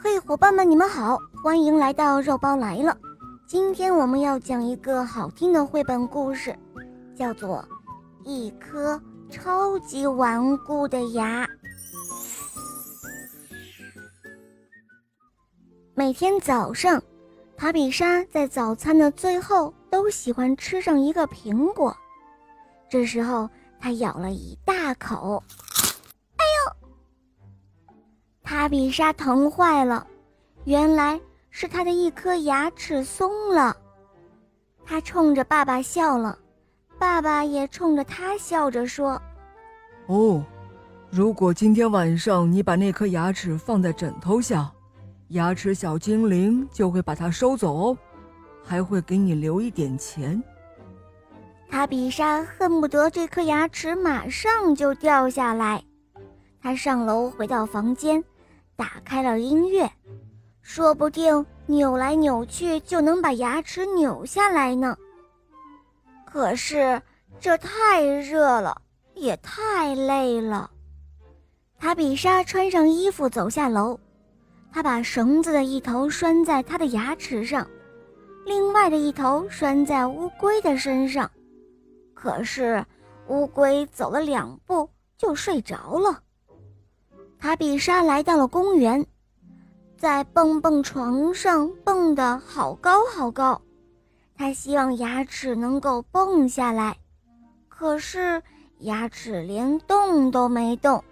嘿，伙伴们，你们好，欢迎来到肉包来了。今天我们要讲一个好听的绘本故事，叫做《一颗超级顽固的牙》。每天早上，塔比莎在早餐的最后都喜欢吃上一个苹果。这时候，她咬了一大口。塔比莎疼坏了，原来是她的一颗牙齿松了。她冲着爸爸笑了，爸爸也冲着她笑着说：“哦，如果今天晚上你把那颗牙齿放在枕头下，牙齿小精灵就会把它收走哦，还会给你留一点钱。”塔比莎恨不得这颗牙齿马上就掉下来。她上楼回到房间。打开了音乐，说不定扭来扭去就能把牙齿扭下来呢。可是这太热了，也太累了。塔比莎穿上衣服走下楼，她把绳子的一头拴在她的牙齿上，另外的一头拴在乌龟的身上。可是乌龟走了两步就睡着了。塔比莎来到了公园，在蹦蹦床上蹦得好高好高。她希望牙齿能够蹦下来，可是牙齿连动都没动。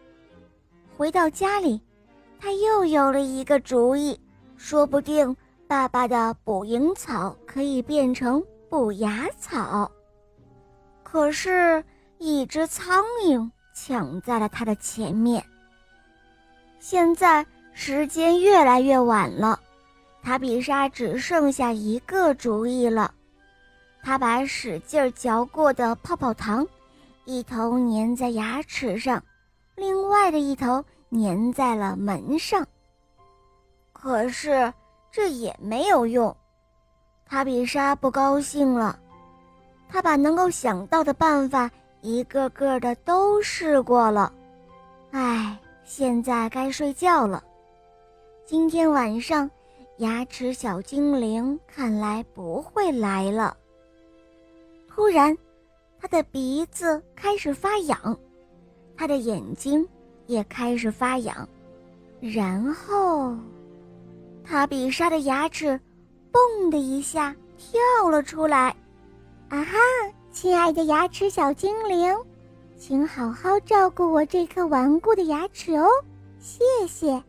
回到家里，她又有了一个主意：说不定爸爸的捕蝇草可以变成捕牙草。可是，一只苍蝇抢在了他的前面。现在时间越来越晚了，塔比莎只剩下一个主意了。她把使劲儿嚼过的泡泡糖，一头粘在牙齿上，另外的一头粘在了门上。可是这也没有用，塔比莎不高兴了。她把能够想到的办法一个个的都试过了，唉。现在该睡觉了。今天晚上，牙齿小精灵看来不会来了。突然，他的鼻子开始发痒，他的眼睛也开始发痒，然后，塔比莎的牙齿“嘣”的一下跳了出来。啊哈，亲爱的牙齿小精灵！请好好照顾我这颗顽固的牙齿哦，谢谢，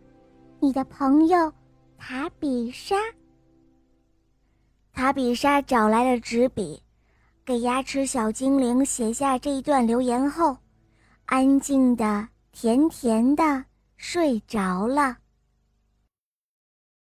你的朋友塔比莎。塔比莎找来了纸笔，给牙齿小精灵写下这一段留言后，安静的、甜甜的睡着了。